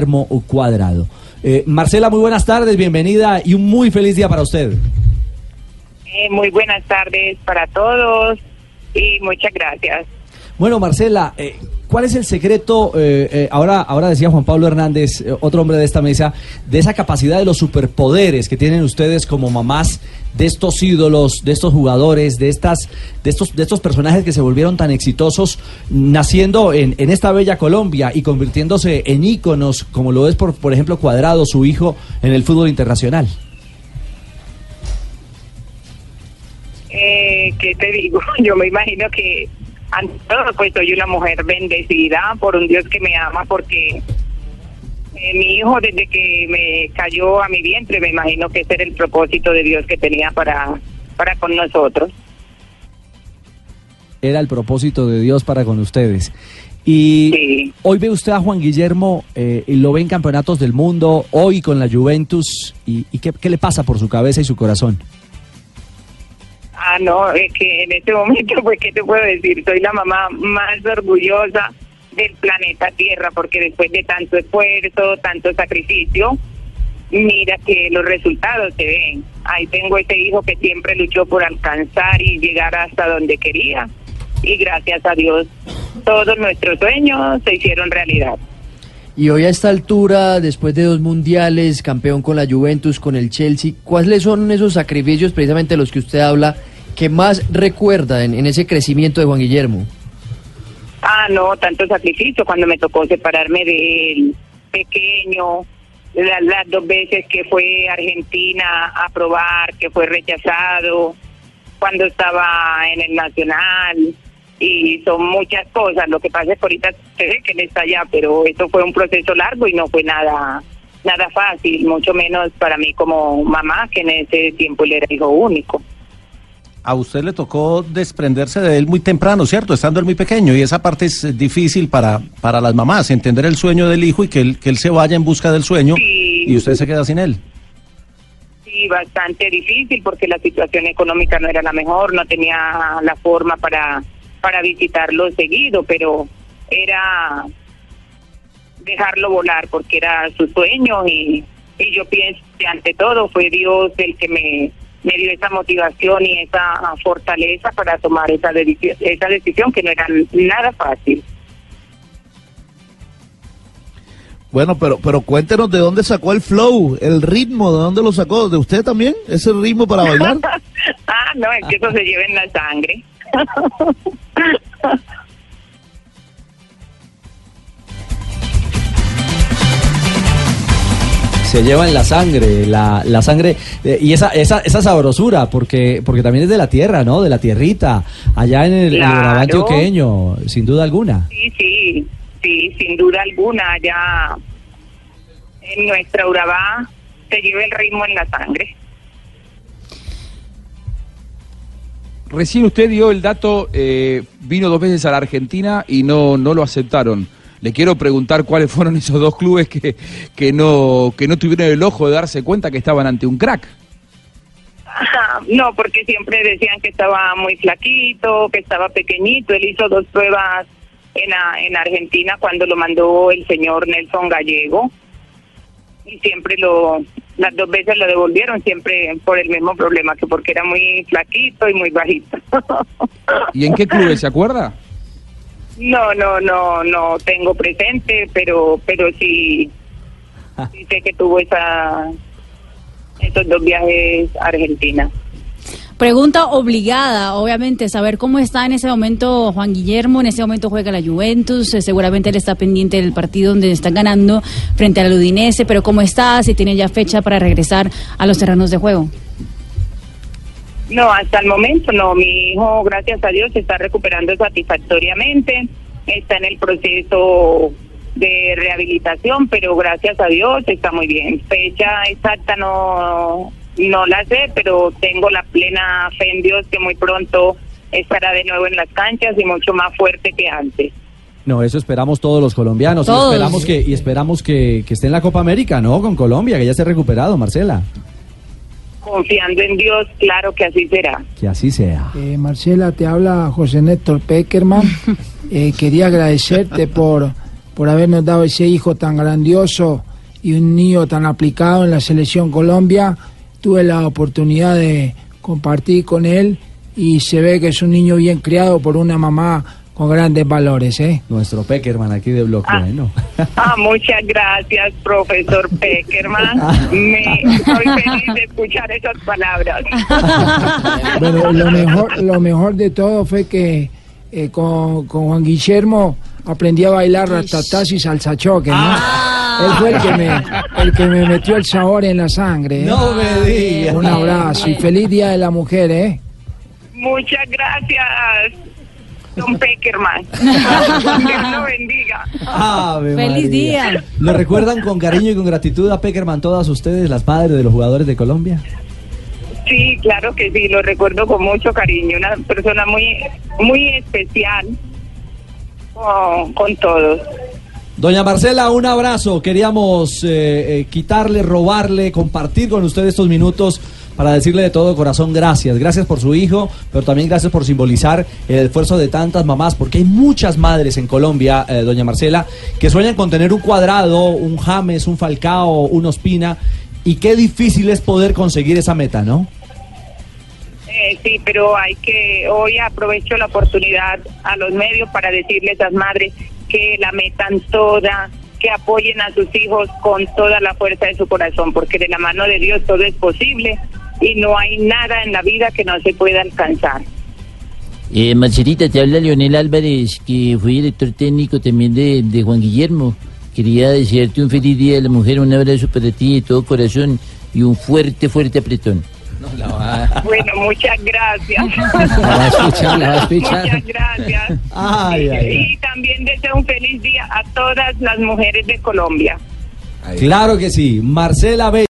Guillermo Cuadrado. Eh, Marcela, muy buenas tardes, bienvenida y un muy feliz día para usted. Eh, muy buenas tardes para todos y muchas gracias. Bueno, Marcela, eh, ¿cuál es el secreto? ahora, ahora decía Juan Pablo Hernández, otro hombre de esta mesa, de esa capacidad de los superpoderes que tienen ustedes como mamás de estos ídolos, de estos jugadores, de estas, de estos, de estos personajes que se volvieron tan exitosos, naciendo en, en esta bella Colombia y convirtiéndose en íconos, como lo es por, por ejemplo Cuadrado, su hijo, en el fútbol internacional. Eh, ¿Qué te digo? Yo me imagino que ante todo pues soy una mujer bendecida por un Dios que me ama porque eh, mi hijo desde que me cayó a mi vientre me imagino que ese era el propósito de Dios que tenía para, para con nosotros. Era el propósito de Dios para con ustedes. Y Sí. hoy ve usted a Juan Guillermo eh, y lo ve en campeonatos del mundo, hoy con la Juventus. ¿Y, y qué, qué le pasa por su cabeza y su corazón? Ah, no, es que en este momento, pues, ¿qué te puedo decir? Soy la mamá más orgullosa del planeta Tierra, porque después de tanto esfuerzo, tanto sacrificio, mira que los resultados se ven. Ahí tengo ese hijo que siempre luchó por alcanzar y llegar hasta donde quería. Y gracias a Dios, todos nuestros sueños se hicieron realidad. Y hoy a esta altura, después de dos mundiales, campeón con la Juventus, con el Chelsea, ¿cuáles son esos sacrificios, precisamente los que usted habla, que más recuerda en, en ese crecimiento de Juan Guillermo? Ah, no, tanto sacrificio cuando me tocó separarme de él, pequeño, la- las dos veces que fue Argentina a probar, que fue rechazado, cuando estaba en el Nacional, y son muchas cosas. Lo que pasa es que ahorita se ve que él está allá, pero eso fue un proceso largo y no fue nada nada fácil, mucho menos para mí como mamá, que en ese tiempo él era hijo único. A usted le tocó desprenderse de él muy temprano, ¿cierto? Estando él muy pequeño. Y esa parte es difícil para, para las mamás, entender el sueño del hijo y que él, que él se vaya en busca del sueño Sí. y usted se queda sin él. Sí, bastante difícil porque la situación económica no era la mejor, no tenía la forma para, para visitarlo seguido, pero era dejarlo volar porque era su sueño y, y yo pienso que ante todo fue Dios el que me, me dio esa motivación y esa fortaleza para tomar esa, deci- esa decisión que no era nada fácil. Bueno, pero pero cuéntenos de dónde sacó el flow, el ritmo, de dónde lo sacó, de usted también, ese ritmo para bailar. ah, no, es que eso se lleva en la sangre. Se lleva en la sangre, la, la sangre eh, y esa, esa, esa sabrosura, porque, porque también es de la tierra, ¿no? De la tierrita, allá en el, en el Claro. Urabá antioqueño, sin duda alguna. Sí, sí, sí, sin duda alguna, ya en nuestra Urabá se lleva el ritmo en la sangre. Recién usted dio el dato, eh, vino dos veces a la Argentina y no, no lo aceptaron. Le quiero preguntar cuáles fueron esos dos clubes que, que, no, que no tuvieron el ojo de darse cuenta que estaban ante un crack. Ajá, No, porque siempre decían que estaba muy flaquito, que estaba pequeñito. Él hizo dos pruebas en, a- en Argentina cuando lo mandó el señor Nelson Gallego. Y siempre lo, las dos veces lo devolvieron, siempre por el mismo problema, que porque era muy flaquito y muy bajito. ¿Y en qué clubes, se acuerda? No, no, no, no tengo presente, pero, pero sí, sí sé que tuvo esa, esos dos viajes a Argentina. Pregunta obligada, obviamente, saber cómo está en ese momento Juan Guillermo. En ese momento juega la Juventus. eh, seguramente él está pendiente del partido donde están ganando frente al Udinese. Pero cómo está, si tiene ya fecha para regresar a los terrenos de juego. No, hasta el momento no. Mi hijo, gracias a Dios, se está recuperando satisfactoriamente. Está en el proceso de rehabilitación, pero gracias a Dios está muy bien. Fecha exacta no, no la sé, pero tengo la plena fe en Dios que muy pronto estará de nuevo en las canchas y mucho más fuerte que antes. No, eso esperamos todos los colombianos. y esperamos que, y esperamos que, que esté en la Copa América, ¿no? Con Colombia, que ya se ha recuperado, Marcela. Confiando en Dios, claro que así será. Que así sea. Eh, Marcela, te habla José Néstor Peckerman. Eh, quería agradecerte por, por habernos dado ese hijo tan grandioso y un niño tan aplicado en la selección Colombia. Tuve la oportunidad de compartir con él y se ve que es un niño bien criado por una mamá con grandes valores, ¿eh? Nuestro Peckerman aquí de Bloque, Ah. ¿no? Ah, muchas gracias, profesor Peckerman. Me estoy feliz de escuchar esas palabras. Bueno, lo mejor, lo mejor de todo fue que eh, con, con Juan Guillermo aprendí a bailar ratatás y salsa choque, ¿no? Él fue el que, me, el que me metió el sabor en la sangre. ¿eh? No me digas. Un abrazo y feliz Día de la Mujer, ¿eh? Muchas gracias, don Peckerman. Dios lo bendiga. Ave Feliz María. día. ¿Lo recuerdan con cariño y con gratitud a Peckerman todas ustedes, las madres de los jugadores de Colombia? Sí, claro que sí, lo recuerdo con mucho cariño. Una persona muy, muy especial con, con todos. Doña Marcela, un abrazo. Queríamos eh, eh, quitarle, robarle, compartir con usted estos minutos para decirle de todo corazón gracias. Gracias por su hijo, pero también gracias por simbolizar el esfuerzo de tantas mamás, porque hay muchas madres en Colombia, eh, doña Marcela, que sueñan con tener un cuadrado, un James, un Falcao, un Ospina, y qué difícil es poder conseguir esa meta, ¿no? Eh, sí, pero hay que, hoy aprovecho la oportunidad a los medios para decirles a las madres que la metan toda, que apoyen a sus hijos con toda la fuerza de su corazón, porque de la mano de Dios todo es posible y no hay nada en la vida que no se pueda alcanzar. Eh, Marcelita, te habla Leonel Álvarez, que fue director técnico también de, de Juan Guillermo. Quería desearte un feliz día de la mujer, un abrazo para ti de todo corazón y un fuerte, fuerte apretón. Bueno, muchas gracias. La va a escuchar, la va a escuchar. Muchas gracias. Ay, ay, ay. Y también deseo un feliz día a todas las mujeres de Colombia. Claro que sí. Marcela Bello.